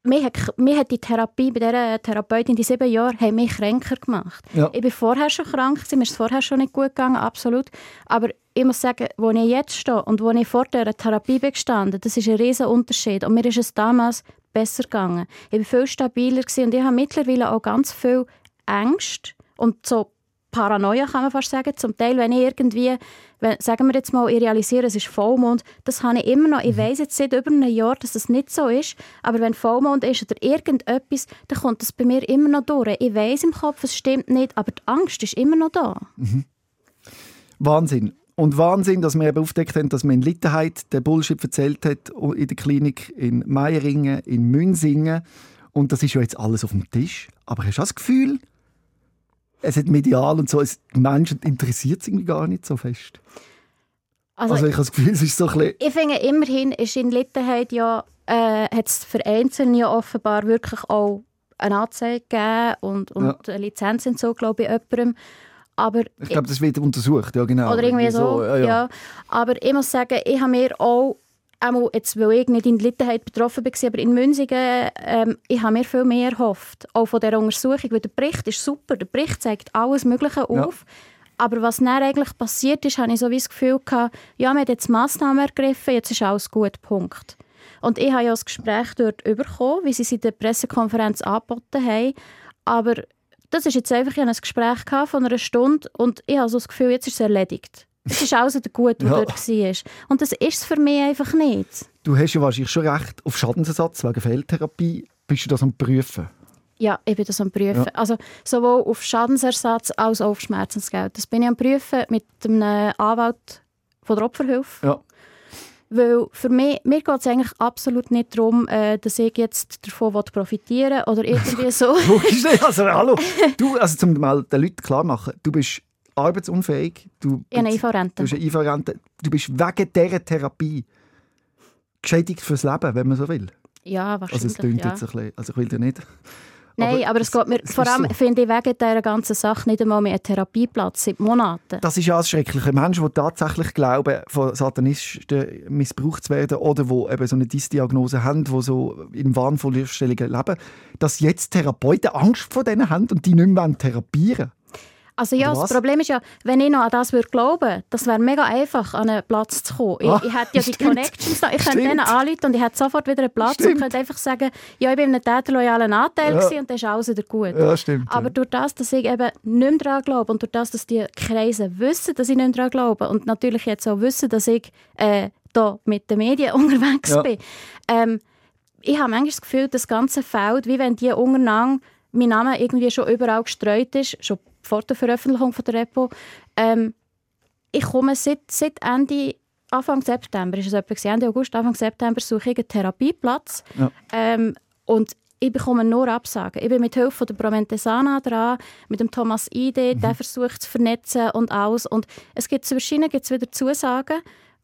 Speaker 4: mir hat, mir hat die Therapie bei dieser Therapeutin, die sieben Jahre, haben mich kränker gemacht.
Speaker 3: Ja.
Speaker 4: Ich bin vorher schon krank, mir ist es vorher schon nicht gut gegangen, absolut. Aber ich muss sagen, wo ich jetzt stehe und wo ich vor dieser Therapie bin gestanden, das ist ein riesen Unterschied. Und mir ist es damals besser gegangen. Ich war viel stabiler gewesen und ich habe mittlerweile auch ganz viel Ängste und so Paranoia, kann man fast sagen. Zum Teil, wenn ich irgendwie, wenn, sagen wir jetzt mal, ich realisiere, es ist Vollmond, das habe ich immer noch. Ich weiß jetzt seit über einem Jahr, dass es nicht so ist, aber wenn Vollmond ist oder irgendetwas, dann kommt das bei mir immer noch durch. Ich weiß im Kopf, es stimmt nicht, aber die Angst ist immer noch da.
Speaker 3: Wahnsinn. Und Wahnsinn, dass wir eben aufgedeckt haben, dass man in Littenheit den Bullshit erzählt hat in der Klinik in Meiringen, in Münsingen. Und das ist ja jetzt alles auf dem Tisch. Aber hast du das Gefühl, es hat medial und so, es, die Menschen interessiert es irgendwie gar nicht so fest?
Speaker 4: Also,
Speaker 3: Also, ich habe das Gefühl, es ist so ein bisschen...
Speaker 4: ich finde, immerhin ist in Littenheit ja, äh, hat es für Einzelne ja offenbar wirklich auch eine Anzeige gegeben und, und eine Lizenz und so, glaube ich, jemandem. Aber
Speaker 3: Ich glaube, das wird untersucht, ja genau.
Speaker 4: Oder irgendwie so,
Speaker 3: ja,
Speaker 4: ja,
Speaker 3: ja.
Speaker 4: Aber ich muss sagen, ich habe mir auch, einmal jetzt, weil ich nicht in Littenheit betroffen war, aber in Münsingen, ähm, ich habe mir viel mehr erhofft, auch von dieser Untersuchung, weil der Bericht ist super, der Bericht zeigt alles Mögliche
Speaker 3: Ja.
Speaker 4: auf. Aber was dann eigentlich passiert ist, habe ich so wie das Gefühl gehabt, ja, wir haben jetzt Massnahmen ergriffen, jetzt ist alles gut, Punkt. Und ich habe ja das Gespräch dort bekommen, wie sie es in der Pressekonferenz angeboten haben. Aber das ist jetzt einfach, ich ein Gespräch gehabt von einer Stunde und ich habe so das Gefühl, jetzt ist es erledigt. Es ist alles wieder gut, was
Speaker 3: Ja.
Speaker 4: dort war. Und das ist es für mich einfach nicht.
Speaker 3: Du hast ja wahrscheinlich schon recht auf Schadensersatz wegen Fehltherapie. Bist du das am Prüfen?
Speaker 4: Ja, ich bin das am Prüfen.
Speaker 3: Ja.
Speaker 4: Also sowohl auf Schadensersatz als auch auf Schmerzensgeld. Das bin ich am Prüfen mit einem Anwalt von der Opferhilfe.
Speaker 3: Ja.
Speaker 4: Weil für mich, mir geht es eigentlich absolut nicht darum, äh, dass ich jetzt davon profitieren will oder irgendwie so.
Speaker 3: Also, hallo. Du, also zum mal den Leuten klar machen, du bist arbeitsunfähig. Du,
Speaker 4: habe eine
Speaker 3: du
Speaker 4: IV-Rente.
Speaker 3: bist eine IV-Rente. Du bist wegen dieser Therapie geschädigt fürs Leben, wenn man so will.
Speaker 4: Ja,
Speaker 3: Also es
Speaker 4: wahrscheinlich.
Speaker 3: klingt
Speaker 4: ja.
Speaker 3: jetzt ein bisschen, also ich will dir nicht...
Speaker 4: Nein, aber, es geht mir,
Speaker 3: es
Speaker 4: vor allem
Speaker 3: so.
Speaker 4: finde ich wegen dieser ganzen Sache nicht einmal mehr einen Therapieplatz seit Monaten.
Speaker 3: Das ist ja das Schreckliche. Menschen, die tatsächlich glauben, von Satanisten missbraucht zu werden oder die eben so eine Diagnose haben, die so in Wahnvorstellungen leben, dass jetzt Therapeuten Angst vor denen haben und die nicht mehr therapieren wollen.
Speaker 4: Also ja, das? Problem ist ja, wenn ich noch an das würde glauben, das wäre mega einfach, an einen Platz zu kommen. Ich,
Speaker 3: Ah,
Speaker 4: ich hätte ja die
Speaker 3: stimmt.
Speaker 4: Connections da. Ich könnte denen anrufen und ich hätte sofort wieder einen Platz
Speaker 3: Stimmt.
Speaker 4: und könnte einfach sagen, ja, ich bin in einem täterloyalen Anteil
Speaker 3: Ja.
Speaker 4: und dann ist alles wieder gut.
Speaker 3: Ja, stimmt.
Speaker 4: Aber durch das, dass ich eben nicht mehr daran glaube und durch das, dass die Kreise wissen, dass ich nicht mehr daran glaube und natürlich jetzt auch wissen, dass ich äh, da mit den Medien unterwegs
Speaker 3: Ja.
Speaker 4: bin, ähm, ich habe manchmal das Gefühl, das ganze Feld, wie wenn die untereinander mein Name irgendwie schon überall gestreut ist, schon vor der Veröffentlichung von der Repo. Ähm, ich komme seit, seit Ende, Anfang September, ist es etwa Ende August, Anfang September suche ich einen Therapieplatz.
Speaker 3: Ja.
Speaker 4: Ähm, und ich bekomme nur Absagen. Ich bin mit Hilfe von der Promentesana dran, mit dem Thomas Ide, der versucht zu vernetzen und alles. Und es gibt zu verschiedenen gibt's wieder Zusagen.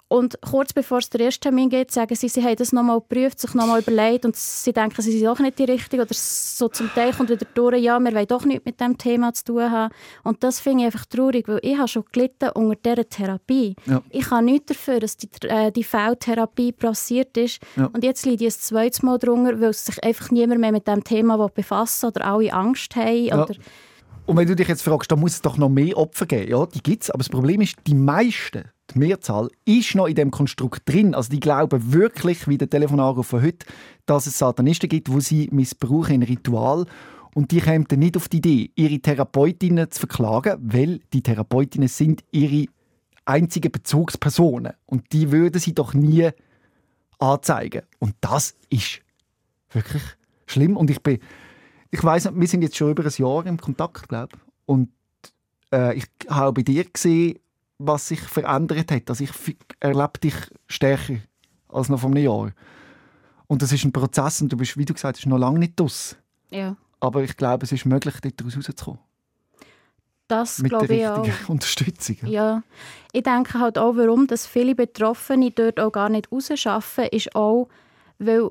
Speaker 4: Und kurz bevor es der erste Termin geht, sagen sie, sie haben das nochmal geprüft, sich nochmal überlegt und sie denken, sie sind doch nicht die Richtige. Oder so zum Teil kommt wieder durch, ja, wir wollen doch nichts mit diesem Thema zu tun haben. Und das finde ich einfach traurig, weil ich habe schon gelitten unter dieser Therapie.
Speaker 3: Ja.
Speaker 4: Ich kann nichts dafür, dass die, äh, die Fehltherapie passiert ist.
Speaker 3: Ja.
Speaker 4: Und jetzt liege ich ein zweites Mal drunter, weil sich einfach niemand mehr mit diesem Thema befassen oder alle Angst haben.
Speaker 3: Ja.
Speaker 4: Oder
Speaker 3: Und wenn du dich jetzt fragst, da muss es doch noch mehr Opfer geben. Ja, die gibt es. Aber das Problem ist, die meisten, die Mehrzahl, ist noch in dem Konstrukt drin. Also die glauben wirklich, wie der Telefonanruf von heute, dass es Satanisten gibt, wo sie missbrauchen in Ritual. Und die kommen dann nicht auf die Idee, ihre Therapeutinnen zu verklagen, weil die Therapeutinnen sind ihre einzigen Bezugspersonen. Und die würden sie doch nie anzeigen. Und das ist wirklich schlimm. Und ich bin ich weiß wir sind jetzt schon über ein Jahr im Kontakt, glaube Und äh, ich habe bei dir gesehen, was sich verändert hat. Also ich erlebe dich stärker als noch vor einem Jahr. Und das ist ein Prozess und du bist, wie du gesagt hast, noch lange nicht aus.
Speaker 4: ja,
Speaker 3: Aber ich glaube, es ist möglich, dort rauszukommen.
Speaker 4: das
Speaker 3: Mit der
Speaker 4: glaube ich auch.
Speaker 3: richtigen Unterstützung.
Speaker 4: Ja, ich denke halt auch, warum dass viele Betroffene dort auch gar nicht rausschaffen, ist auch, weil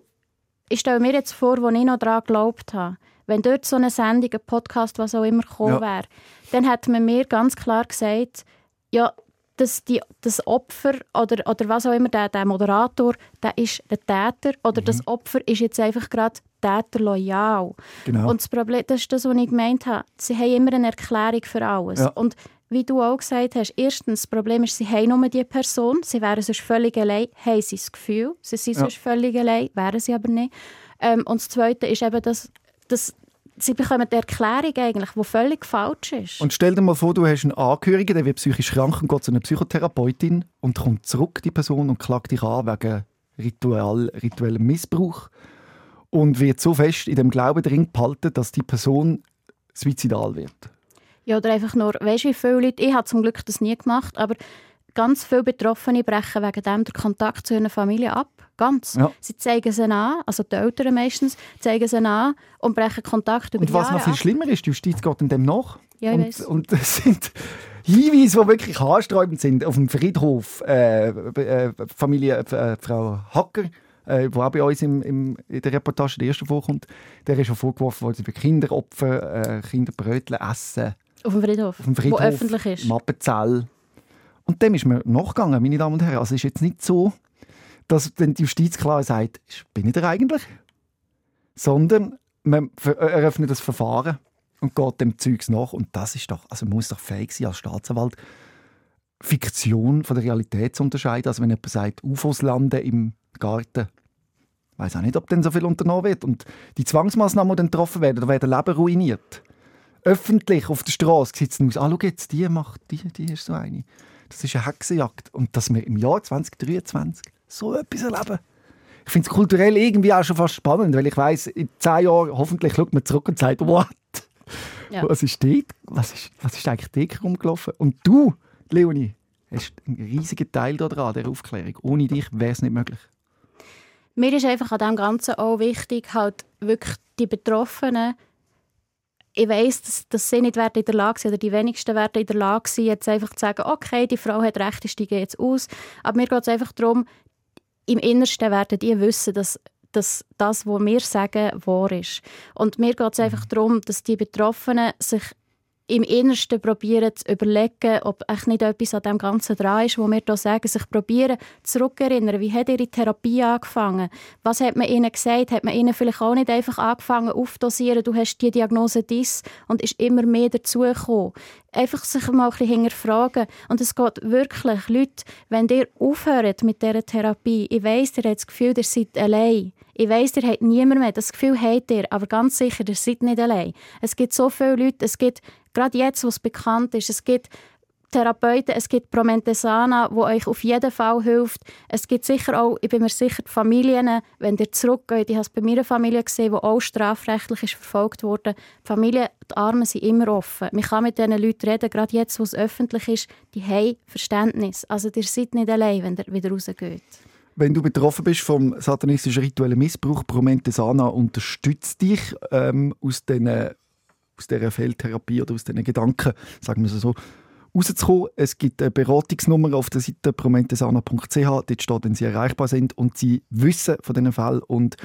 Speaker 4: ich stelle mir jetzt vor, wo ich noch daran geglaubt habe, wenn dort so eine Sendung, ein Podcast, was auch immer gekommen
Speaker 3: Ja.
Speaker 4: wäre, dann hätte man mir ganz klar gesagt, ja, dass die, das Opfer oder, oder was auch immer, der, der Moderator, der ist der Täter oder mhm. das Opfer ist jetzt einfach gerade Täter loyal. Genau. Und das Problem, das ist das, was ich gemeint habe. Sie haben immer eine Erklärung für alles. Ja. Und wie du auch gesagt hast, erstens, das Problem ist, sie haben nur die Person, sie wären sonst völlig allein, haben sie das Gefühl, sie sind ja. sonst völlig allein, wären sie aber nicht. Ähm, und das Zweite ist eben, dass, dass sie bekommen eine Erklärung eigentlich, die völlig falsch ist.
Speaker 3: Und stell dir mal vor, du hast einen Angehörigen, der wird psychisch krank und geht zu einer Psychotherapeutin und kommt zurück, die Person, und klagt dich an wegen Ritual, rituellem Missbrauch und wird so fest in dem Glauben drin behalten, dass die Person suizidal wird.
Speaker 4: Ja, oder einfach nur, weißt du, wie viele Leute, ich habe zum Glück das nie gemacht, aber ganz viele Betroffene brechen wegen dem den Kontakt zu ihrer Familie ab. Ganz. Ja. Sie zeigen sie an, also die Eltern meistens, zeigen sie an und brechen Kontakt über
Speaker 3: Und was Jahre noch viel ab. schlimmer ist, die Justiz geht in dem nach.
Speaker 4: Ja,
Speaker 3: und, und es sind Hinweise, die wirklich haarsträubend sind. Auf dem Friedhof, äh, äh, Familie äh, Frau Hacker, äh, wo auch bei uns im, im, in der Reportage der ersten vorkommt, der ist schon vorgeworfen worden, für Kinderopfer, äh, Kinderbrötchen essen.
Speaker 4: Auf dem Friedhof,
Speaker 3: auf dem Friedhof
Speaker 4: wo öffentlich ist.
Speaker 3: Mappenzell. Und dem ist mir nachgegangen, meine Damen und Herren. Also es ist jetzt nicht so, dass dann die Justiz klar sagt, bin ich der eigentlich? Sondern man eröffnet das Verfahren und geht dem Zeugs nach. Und das ist doch, also man muss doch fähig sein als Staatsanwalt, Fiktion von der Realität zu unterscheiden. Also wenn jemand sagt, UFOs landen im Garten, weiß auch nicht, ob dann so viel unternommen wird. Und die Zwangsmaßnahmen, die dann getroffen werden, da werden Leben ruiniert. Öffentlich auf der Straße es aus, ah, schau jetzt, die macht, die, die ist so eine. Das ist eine Hexenjagd. Und dass wir im Jahr 2023 so etwas erleben. Ich finde es kulturell irgendwie auch schon fast spannend, weil ich weiß, in zehn Jahren hoffentlich schaut man zurück und sagt, what? Ja. Was ist dort? Was ist, was ist eigentlich dort rumgelaufen? Und du, Leonie, hast einen riesigen Teil daran, der Aufklärung. Ohne dich wäre es nicht möglich.
Speaker 4: Mir ist einfach an dem Ganzen auch wichtig, halt wirklich die Betroffenen ich weiss, dass, dass sie nicht in der Lage sind, oder die wenigsten werden in der Lage sein, jetzt einfach zu sagen, okay, die Frau hat recht, ich steige jetzt aus. Aber mir geht es einfach darum, im Innersten werden die wissen, dass, dass das, was wir sagen, wahr ist. Und mir geht es einfach darum, dass die Betroffenen sich im Innersten probieren zu überlegen, ob echt nicht etwas an dem Ganzen dran ist, wo wir hier sagen, sich probieren zurückerinnern, wie hat ihre Therapie angefangen? Was hat man ihnen gesagt? Hat man ihnen vielleicht auch nicht einfach angefangen aufdosieren, du hast die Diagnose dies und ist immer mehr dazugekommen? Einfach sich mal ein bisschen hinterfragen. Und es geht wirklich, Leute, wenn ihr aufhört mit dieser Therapie, ich weiss, ihr habt das Gefühl, ihr seid allein. Ich weiss, ihr habt niemand mehr. Das Gefühl habt ihr, aber ganz sicher, ihr seid nicht allein. Es gibt so viele Leute, es gibt gerade jetzt, wo es bekannt ist, es gibt Therapeuten, es gibt Promentesana, wo euch auf jeden Fall hilft. Es gibt sicher auch, ich bin mir sicher, die Familien, wenn ihr zurückgeht, ich habe es bei meiner Familie gesehen, die auch strafrechtlich ist verfolgt wurde. Die Familien, die Arme sind immer offen. Man kann mit diesen Leuten reden, gerade jetzt, wo es öffentlich ist, die haben Verständnis. Also ihr seid nicht allein, wenn ihr wieder rausgeht.
Speaker 3: Wenn du betroffen bist vom satanistischen rituellen Missbrauch, Promentesana unterstützt dich ähm, aus diesen aus dieser Fehltherapie oder aus diesen Gedanken, sagen wir es so, rauszukommen. Es gibt eine Beratungsnummer auf der Seite promentesana.ch, dort steht, wenn sie erreichbar sind und sie wissen von diesen Fällen und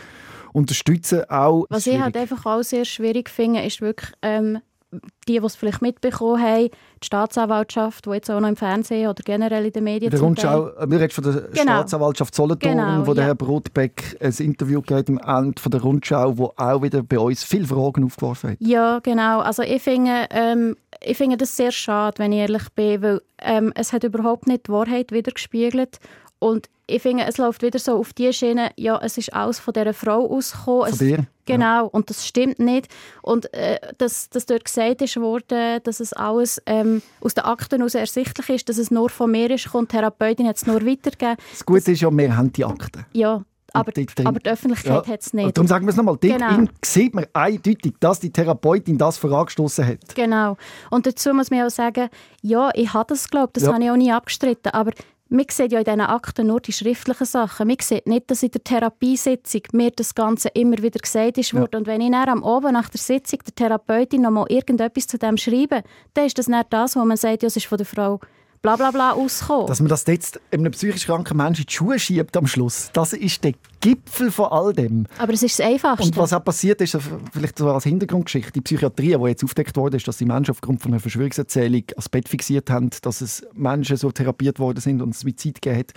Speaker 3: unterstützen auch.
Speaker 4: Was ich halt einfach auch sehr schwierig finde, ist wirklich ähm, die, die es vielleicht mitbekommen haben, die Staatsanwaltschaft, die jetzt auch noch im Fernsehen oder generell in den Medien
Speaker 3: der Rundschau, Wir reden von der genau. Staatsanwaltschaft Solothurn, genau, wo ja. der Herr Brotbeck ein Interview gegeben am Ende von der Rundschau, wo auch wieder bei uns viele Fragen aufgeworfen hat.
Speaker 4: Ja, genau. Also ich finde, ähm, ich finde das sehr schade, wenn ich ehrlich bin, weil ähm, es hat überhaupt nicht die Wahrheit wiedergespiegelt und ich finde, es läuft wieder so auf die Schiene, ja, es ist alles von dieser Frau ausgekommen.
Speaker 3: Von dir?
Speaker 4: Genau, ja. und das stimmt nicht. Und äh, dass, dass dort gesagt ist worden, dass es alles ähm, aus den Akten heraus ersichtlich ist, dass es nur von mir ist, und die Therapeutin hat es nur weitergegeben.
Speaker 3: Das Gute das, ist ja, wir haben die Akten.
Speaker 4: Ja, aber, aber, die Öffentlichkeit ja. hat es nicht.
Speaker 3: darum sagen wir es nochmal. Dort genau. sieht man eindeutig, dass die Therapeutin das vorangestoßen hat.
Speaker 4: Genau. Und dazu muss man auch sagen, ja, ich habe das geglaubt, das ja. habe ich auch nie abgestritten, aber man sieht ja in diesen Akten nur die schriftlichen Sachen. Man sieht nicht, dass in der Therapiesitzung mir das Ganze immer wieder gesagt ist. Ja. Und wenn ich dann am Abend nach der Sitzung der Therapeutin noch mal irgendetwas zu dem schreibe, dann ist das nicht das, wo man sagt, ja, es ist von der Frau bla bla bla auskommen.
Speaker 3: Dass man das jetzt einem psychisch kranken Menschen in die Schuhe schiebt am Schluss, das ist der Gipfel von all dem.
Speaker 4: Aber es ist das Einfachste.
Speaker 3: Und was auch passiert ist, vielleicht so als Hintergrundgeschichte, die Psychiatrie, die jetzt aufgedeckt wurde, ist, dass die Menschen aufgrund von einer Verschwörungserzählung als Bett fixiert haben, dass es Menschen so therapiert worden sind und es Suizid gegeben hat.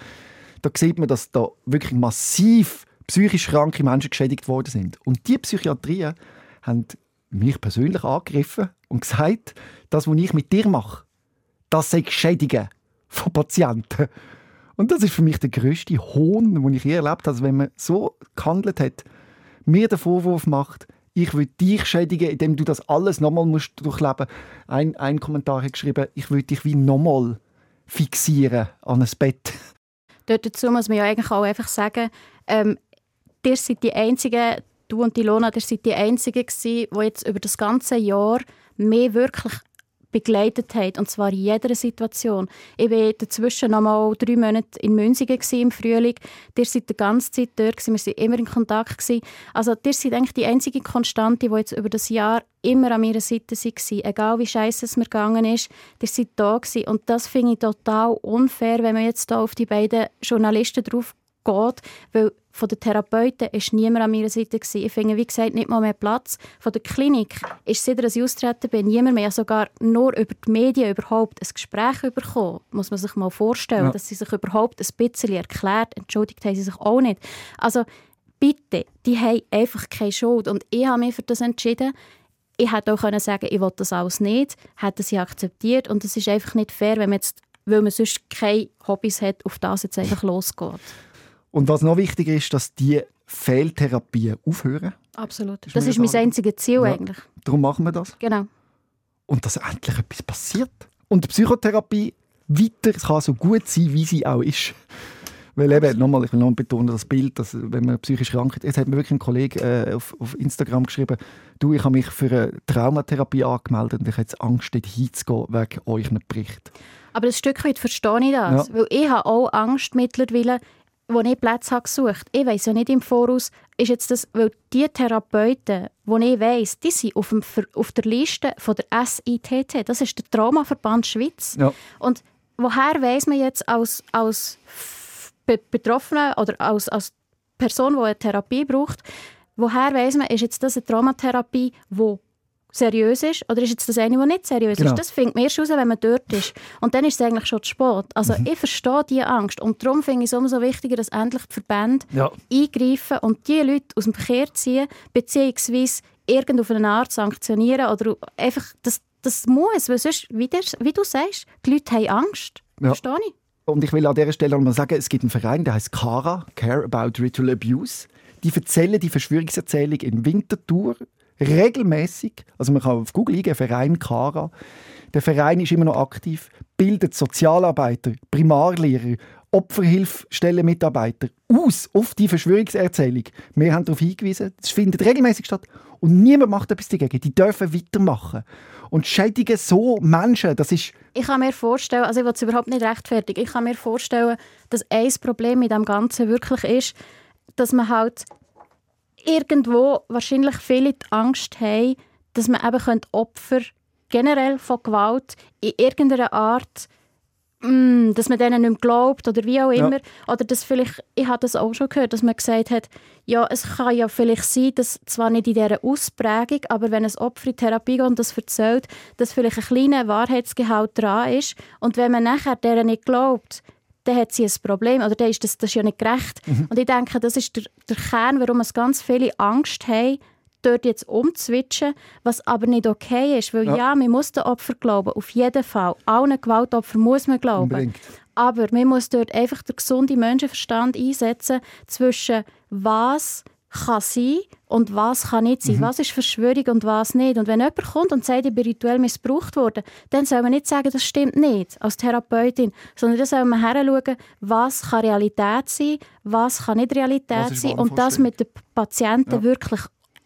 Speaker 3: Da sieht man, dass da wirklich massiv psychisch kranke Menschen geschädigt worden sind. Und die Psychiatrien haben mich persönlich angegriffen und gesagt, das, was ich mit dir mache, das sei Schädigen von Patienten. Und das ist für mich der größte Hohn, den ich je erlebt habe. Also wenn man so gehandelt hat, mir den Vorwurf macht, ich will dich schädigen, indem du das alles nochmal musst durchleben. Ein, ein Kommentar hat geschrieben, ich will dich wie nochmal fixieren an ein Bett.
Speaker 4: Dort dazu muss man ja eigentlich auch einfach sagen, ähm, ihr seid die Einzigen, du und Ilona, ihr seid die Einzigen gewesen, die jetzt über das ganze Jahr mehr wirklich begleitet haben, und zwar in jeder Situation. Ich war dazwischen noch mal drei Monate in Münzigen im Frühling. Ihr seid die ganze Zeit dort, gewesen. wir waren immer in Kontakt. Gewesen. Also ihr seid eigentlich die einzige Konstante, die jetzt über das Jahr immer an meiner Seite war. Egal wie scheiße es mir gegangen ist, ihr seid da gewesen. Und das finde ich total unfair, wenn man jetzt da auf die beiden Journalisten drauf geht, weil von den Therapeuten war niemand an meiner Seite. Gewesen. Ich finde, wie gesagt, nicht mal mehr Platz. Von der Klinik ist, seit ich austreten bin, niemand mehr, sogar nur über die Medien überhaupt ein Gespräch bekommen. Muss man sich mal vorstellen, ja. dass sie sich überhaupt ein bisschen erklärt. Entschuldigt haben sie sich auch nicht. Also bitte, die haben einfach keine Schuld. Und ich habe mich für das entschieden. Ich hätte auch können sagen ich will das alles nicht. Hätten sie akzeptiert. Und es ist einfach nicht fair, wenn man jetzt, weil man sonst keine Hobbys hat, auf das jetzt einfach losgeht.
Speaker 3: Und was noch wichtig ist, dass die Fehltherapien aufhören.
Speaker 4: Absolut. Das, das ist mein einziges Ziel ja, eigentlich.
Speaker 3: Darum machen wir das.
Speaker 4: Genau.
Speaker 3: Und dass endlich etwas passiert. Und die Psychotherapie weiter kann so gut sein, wie sie auch ist. Weil eben, nochmal, ich will noch betonen, das Bild, dass, wenn man psychisch krank ist, jetzt hat mir wirklich ein Kollege äh, auf, auf, Instagram geschrieben, du, ich habe mich für eine Traumatherapie angemeldet und ich habe jetzt Angst, dort hinzugehen, wegen euch Bericht.
Speaker 4: Aber ein Stück weit verstehe ich das, ja. weil ich habe auch Angst mittlerweile, wo ich Plätze habe gesucht ich weiß ja nicht im Voraus, ist jetzt das, weil die Therapeuten, die ich weiss, die sind auf, dem, auf der Liste von der SITT, das ist der Traumaverband Schweiz. Ja. Und woher weiß man jetzt als, als Betroffene oder als, als Person, die eine Therapie braucht, woher weiß man, ist jetzt das eine Traumatherapie, die seriös ist oder ist jetzt das eine, das nicht seriös genau. ist. Das findet man erst raus, wenn man dort ist. Und dann ist es eigentlich schon zu spät. Also mhm. ich verstehe diese Angst und darum finde ich es umso wichtiger, dass endlich die Verbände ja. eingreifen und die Leute aus dem Verkehr ziehen, beziehungsweise irgend auf eine Art sanktionieren oder einfach, das, das muss, weil sonst, wie, der, wie du sagst, die Leute haben Angst. Ja. Verstehe ich.
Speaker 3: Und ich will an dieser Stelle mal sagen, es gibt einen Verein, der heißt CARA, Care About Ritual Abuse. Die erzählen die Verschwörungserzählung in Winterthur regelmäßig, also man kann auf Google eingeben, Verein Kara. Der Verein ist immer noch aktiv, bildet Sozialarbeiter, Primarlehrer, Opferhilfestellenmitarbeiter aus auf die Verschwörungserzählung. Wir haben darauf hingewiesen, es findet regelmäßig statt und niemand macht etwas dagegen. Die dürfen weitermachen. Und schädigen so Menschen, das ist...
Speaker 4: Ich kann mir vorstellen, also ich will es überhaupt nicht rechtfertigen, ich kann mir vorstellen, dass ein Problem mit dem Ganzen wirklich ist, dass man halt irgendwo wahrscheinlich viele die Angst haben, dass man eben Opfer generell von Gewalt in irgendeiner Art mm, dass man denen nicht mehr glaubt oder wie auch immer. Ja. Oder dass vielleicht, ich habe das auch schon gehört, dass man gesagt hat, ja, es kann ja vielleicht sein, dass zwar nicht in dieser Ausprägung, aber wenn ein Opfer in Therapie geht und das erzählt, dass vielleicht ein kleiner Wahrheitsgehalt dran ist und wenn man nachher deren nicht glaubt, dann hat sie ein Problem oder dann ist das, das ist ja nicht gerecht. Mhm. Und ich denke, das ist der, der Kern, warum es ganz viele Angst haben, dort jetzt umzuswitchen, was aber nicht okay ist, weil ja, ja man muss den Opfer glauben, auf jeden Fall. Allen Gewaltopfern muss man glauben. Unbedingt. Aber man muss dort einfach den gesunden Menschenverstand einsetzen zwischen was kann sein und was kann nicht sein. Mhm. Was ist Verschwörung und was nicht. Und wenn jemand kommt und sagt, ich bin rituell missbraucht worden, dann soll man nicht sagen, das stimmt nicht, als Therapeutin, sondern dann soll man heranschauen, was kann Realität sein, was kann nicht Realität sein und das mit den Patienten ja. wirklich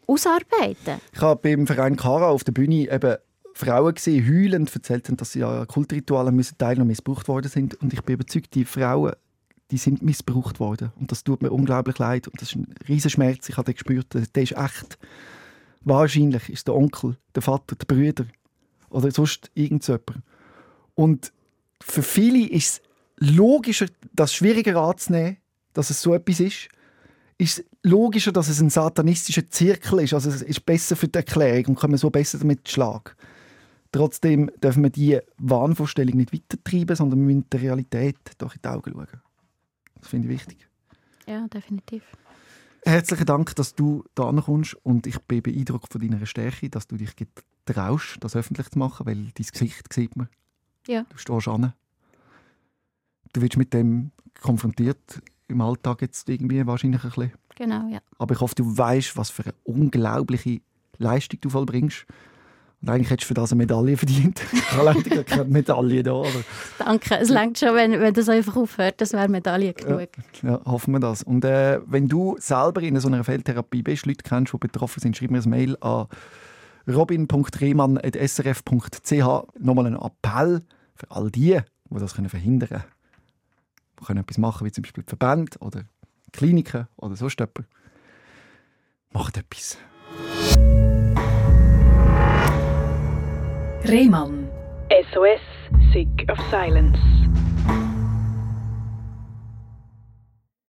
Speaker 4: ausarbeiten.
Speaker 3: Ich habe beim Verein Kara auf der Bühne eben Frauen gesehen, heulend erzählt haben, dass sie an Kultritualen müssen und missbraucht worden sind. Und ich bin überzeugt, die Frauen die sind missbraucht worden. Und das tut mir unglaublich leid. Und das ist ein Riesenschmerz. Ich habe den gespürt, der ist echt. Wahrscheinlich ist der Onkel, der Vater, der Brüder oder sonst irgendjemand. Und für viele ist es logischer, das schwieriger anzunehmen, dass es so etwas ist. Ist logischer, dass es ein satanistischer Zirkel ist. Also es ist besser für die Erklärung und kommen so besser damit schlagen. Trotzdem dürfen wir diese Wahnvorstellung nicht weitertreiben, sondern wir müssen der Realität in die Augen schauen. Das finde ich wichtig.
Speaker 4: Ja, definitiv.
Speaker 3: Herzlichen Dank, dass du da kommst und ich bin beeindruckt von deiner Stärke, dass du dich traust, das öffentlich zu machen, weil dein Gesicht sieht man.
Speaker 4: Ja.
Speaker 3: Du stehst an. Du wirst mit dem konfrontiert im Alltag jetzt irgendwie wahrscheinlich ein bisschen.
Speaker 4: Genau, ja.
Speaker 3: Aber ich hoffe, du weißt, was für eine unglaubliche Leistung du vollbringst. Und eigentlich hättest du für das eine Medaille verdient. Ich habe leider keine Medaille da. Aber
Speaker 4: Danke. Es längt schon, wenn, wenn das einfach aufhört. Das wäre Medaille genug.
Speaker 3: Ja, ja, hoffen wir das. Und äh, wenn du selber in so einer Feldtherapie bist, Leute kennst, die betroffen sind, schreib mir ein Mail an robin.rehmann.srf.ch. Nochmal ein Appell für all die, die das verhindern können. Die können etwas machen, wie zum Beispiel Verbände oder Kliniken oder sonst jemand. Macht etwas.
Speaker 2: Rehmann. SOS, Sick of Silence.